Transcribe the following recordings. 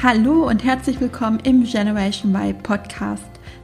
Hallo und herzlich willkommen im Generation Y Podcast,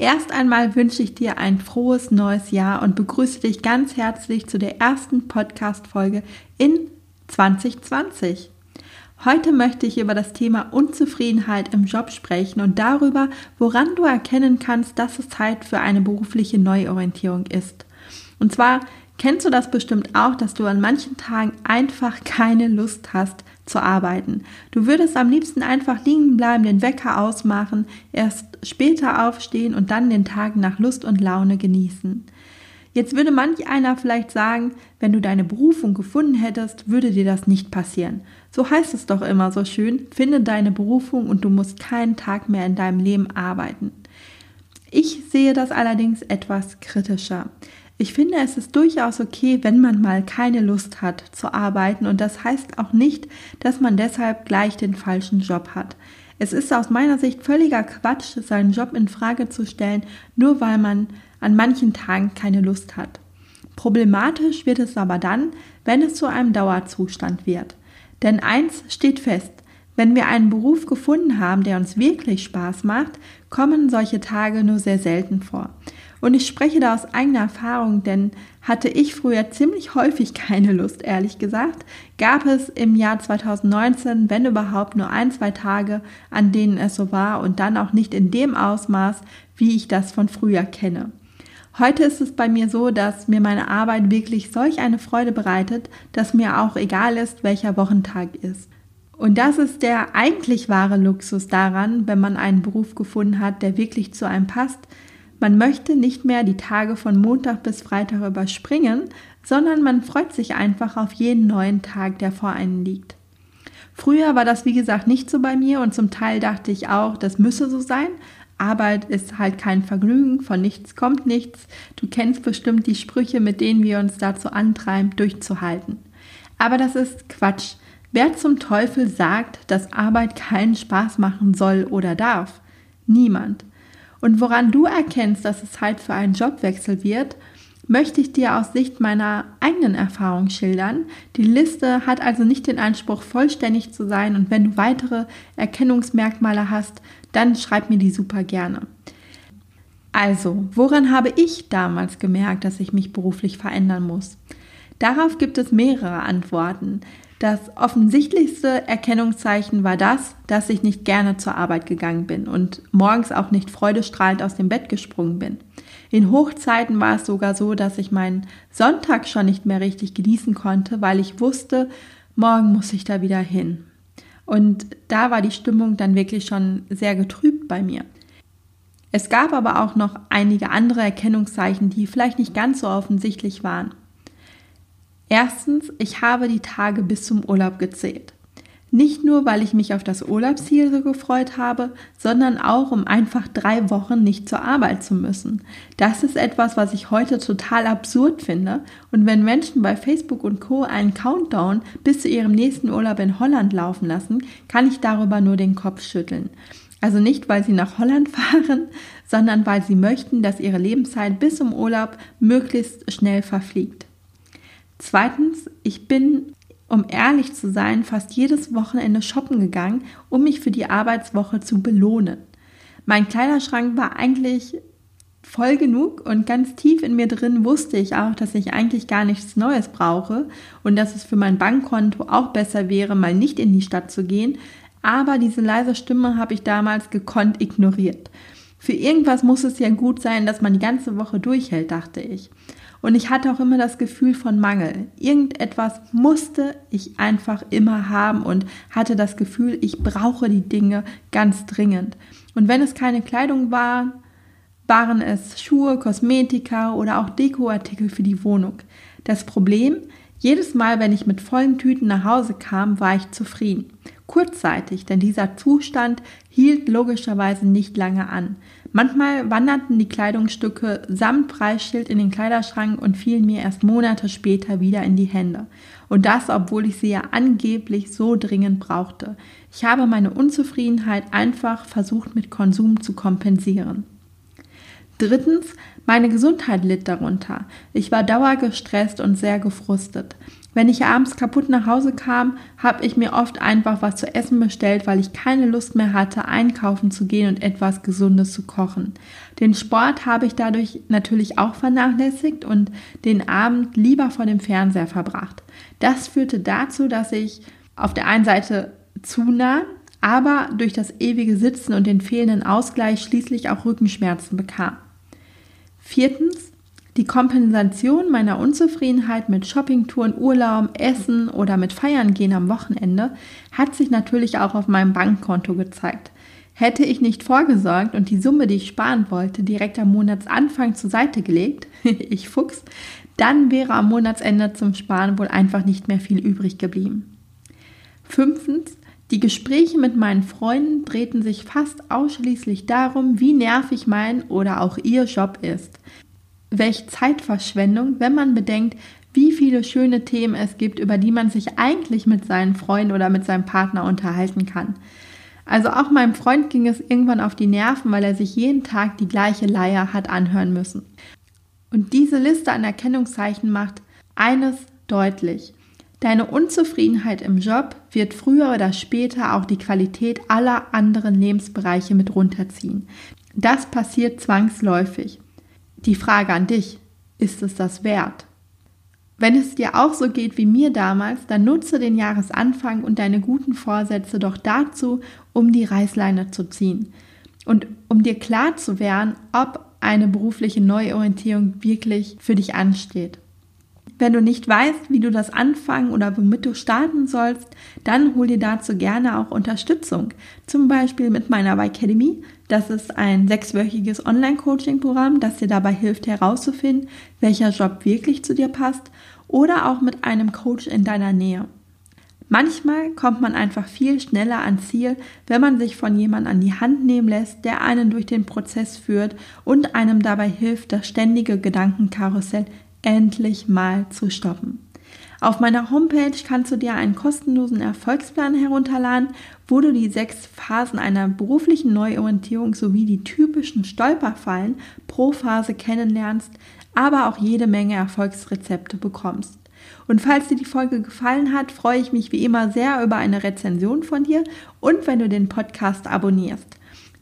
Erst einmal wünsche ich dir ein frohes neues Jahr und begrüße dich ganz herzlich zu der ersten Podcast-Folge in 2020. Heute möchte ich über das Thema Unzufriedenheit im Job sprechen und darüber, woran du erkennen kannst, dass es Zeit für eine berufliche Neuorientierung ist. Und zwar kennst du das bestimmt auch, dass du an manchen Tagen einfach keine Lust hast zu arbeiten. Du würdest am liebsten einfach liegen bleiben, den Wecker ausmachen, erst später aufstehen und dann den Tag nach Lust und Laune genießen. Jetzt würde manch einer vielleicht sagen, wenn du deine Berufung gefunden hättest, würde dir das nicht passieren. So heißt es doch immer so schön, finde deine Berufung und du musst keinen Tag mehr in deinem Leben arbeiten. Ich sehe das allerdings etwas kritischer. Ich finde, es ist durchaus okay, wenn man mal keine Lust hat zu arbeiten und das heißt auch nicht, dass man deshalb gleich den falschen Job hat. Es ist aus meiner Sicht völliger Quatsch, seinen Job in Frage zu stellen, nur weil man an manchen Tagen keine Lust hat. Problematisch wird es aber dann, wenn es zu einem Dauerzustand wird. Denn eins steht fest, wenn wir einen Beruf gefunden haben, der uns wirklich Spaß macht, kommen solche Tage nur sehr selten vor. Und ich spreche da aus eigener Erfahrung, denn hatte ich früher ziemlich häufig keine Lust, ehrlich gesagt, gab es im Jahr 2019, wenn überhaupt, nur ein, zwei Tage, an denen es so war und dann auch nicht in dem Ausmaß, wie ich das von früher kenne. Heute ist es bei mir so, dass mir meine Arbeit wirklich solch eine Freude bereitet, dass mir auch egal ist, welcher Wochentag ist. Und das ist der eigentlich wahre Luxus daran, wenn man einen Beruf gefunden hat, der wirklich zu einem passt. Man möchte nicht mehr die Tage von Montag bis Freitag überspringen, sondern man freut sich einfach auf jeden neuen Tag, der vor einem liegt. Früher war das, wie gesagt, nicht so bei mir und zum Teil dachte ich auch, das müsse so sein, Arbeit ist halt kein Vergnügen, von nichts kommt nichts. Du kennst bestimmt die Sprüche, mit denen wir uns dazu antreiben, durchzuhalten. Aber das ist Quatsch. Wer zum Teufel sagt, dass Arbeit keinen Spaß machen soll oder darf? Niemand. Und woran du erkennst, dass es Zeit für einen Jobwechsel wird, möchte ich dir aus Sicht meiner eigenen Erfahrung schildern. Die Liste hat also nicht den Anspruch, vollständig zu sein und wenn du weitere Erkennungsmerkmale hast, dann schreib mir die super gerne. Also, woran habe ich damals gemerkt, dass ich mich beruflich verändern muss? Darauf gibt es mehrere Antworten. Das offensichtlichste Erkennungszeichen war das, dass ich nicht gerne zur Arbeit gegangen bin und morgens auch nicht freudestrahlend aus dem Bett gesprungen bin. In Hochzeiten war es sogar so, dass ich meinen Sonntag schon nicht mehr richtig genießen konnte, weil ich wusste, morgen muss ich da wieder hin. Und da war die Stimmung dann wirklich schon sehr getrübt bei mir. Es gab aber auch noch einige andere Erkennungszeichen, die vielleicht nicht ganz so offensichtlich waren. Erstens, ich habe die Tage bis zum Urlaub gezählt. Nicht nur, weil ich mich auf das Urlaubsziel so gefreut habe, sondern auch, um einfach drei Wochen nicht zur Arbeit zu müssen. Das ist etwas, was ich heute total absurd finde. Und wenn Menschen bei Facebook und Co. einen Countdown bis zu ihrem nächsten Urlaub in Holland laufen lassen, kann ich darüber nur den Kopf schütteln. Also nicht, weil sie nach Holland fahren, sondern weil sie möchten, dass ihre Lebenszeit bis zum Urlaub möglichst schnell verfliegt. Zweitens, ich bin, um ehrlich zu sein, fast jedes Wochenende shoppen gegangen, um mich für die Arbeitswoche zu belohnen. Mein Kleiderschrank war eigentlich voll genug und ganz tief in mir drin wusste ich auch, dass ich eigentlich gar nichts Neues brauche und dass es für mein Bankkonto auch besser wäre, mal nicht in die Stadt zu gehen. Aber diese leise Stimme habe ich damals gekonnt ignoriert. Für irgendwas muss es ja gut sein, dass man die ganze Woche durchhält, dachte ich. Und ich hatte auch immer das Gefühl von Mangel. Irgendetwas musste ich einfach immer haben und hatte das Gefühl, ich brauche die Dinge ganz dringend. Und wenn es keine Kleidung war, waren es Schuhe, Kosmetika oder auch Dekoartikel für die Wohnung. Das Problem, jedes Mal, wenn ich mit vollen Tüten nach Hause kam, war ich zufrieden. Kurzzeitig, denn dieser Zustand hielt logischerweise nicht lange an. Manchmal wanderten die Kleidungsstücke samt Preisschild in den Kleiderschrank und fielen mir erst Monate später wieder in die Hände. Und das, obwohl ich sie ja angeblich so dringend brauchte. Ich habe meine Unzufriedenheit einfach versucht mit Konsum zu kompensieren. Drittens, meine Gesundheit litt darunter. Ich war dauergestresst und sehr gefrustet. Wenn ich abends kaputt nach Hause kam, habe ich mir oft einfach was zu essen bestellt, weil ich keine Lust mehr hatte, einkaufen zu gehen und etwas Gesundes zu kochen. Den Sport habe ich dadurch natürlich auch vernachlässigt und den Abend lieber vor dem Fernseher verbracht. Das führte dazu, dass ich auf der einen Seite zunahm, aber durch das ewige Sitzen und den fehlenden Ausgleich schließlich auch Rückenschmerzen bekam. Viertens, die Kompensation meiner Unzufriedenheit mit Shoppingtouren, Urlaub, Essen oder mit Feiern gehen am Wochenende hat sich natürlich auch auf meinem Bankkonto gezeigt. Hätte ich nicht vorgesorgt und die Summe, die ich sparen wollte, direkt am Monatsanfang zur Seite gelegt, ich Fuchs, dann wäre am Monatsende zum Sparen wohl einfach nicht mehr viel übrig geblieben. Fünftens, die Gespräche mit meinen Freunden drehten sich fast ausschließlich darum, wie nervig mein oder auch ihr Job ist. Welch Zeitverschwendung, wenn man bedenkt, wie viele schöne Themen es gibt, über die man sich eigentlich mit seinen Freunden oder mit seinem Partner unterhalten kann. Also auch meinem Freund ging es irgendwann auf die Nerven, weil er sich jeden Tag die gleiche Leier hat anhören müssen. Und diese Liste an Erkennungszeichen macht eines deutlich. Deine Unzufriedenheit im Job wird früher oder später auch die Qualität aller anderen Lebensbereiche mit runterziehen. Das passiert zwangsläufig. Die Frage an dich, ist es das wert? Wenn es dir auch so geht wie mir damals, dann nutze den Jahresanfang und deine guten Vorsätze doch dazu, um die Reißleine zu ziehen und um dir klar zu werden, ob eine berufliche Neuorientierung wirklich für dich ansteht. Wenn du nicht weißt, wie du das anfangen oder womit du starten sollst, dann hol dir dazu gerne auch Unterstützung. Zum Beispiel mit meiner Academy. Das ist ein sechswöchiges Online-Coaching-Programm, das dir dabei hilft herauszufinden, welcher Job wirklich zu dir passt oder auch mit einem Coach in deiner Nähe. Manchmal kommt man einfach viel schneller ans Ziel, wenn man sich von jemandem an die Hand nehmen lässt, der einen durch den Prozess führt und einem dabei hilft, das ständige Gedankenkarussell endlich mal zu stoppen. Auf meiner Homepage kannst du dir einen kostenlosen Erfolgsplan herunterladen, wo du die sechs Phasen einer beruflichen Neuorientierung sowie die typischen Stolperfallen pro Phase kennenlernst, aber auch jede Menge Erfolgsrezepte bekommst. Und falls dir die Folge gefallen hat, freue ich mich wie immer sehr über eine Rezension von dir und wenn du den Podcast abonnierst.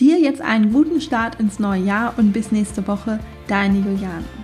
Dir jetzt einen guten Start ins neue Jahr und bis nächste Woche, deine Juliane.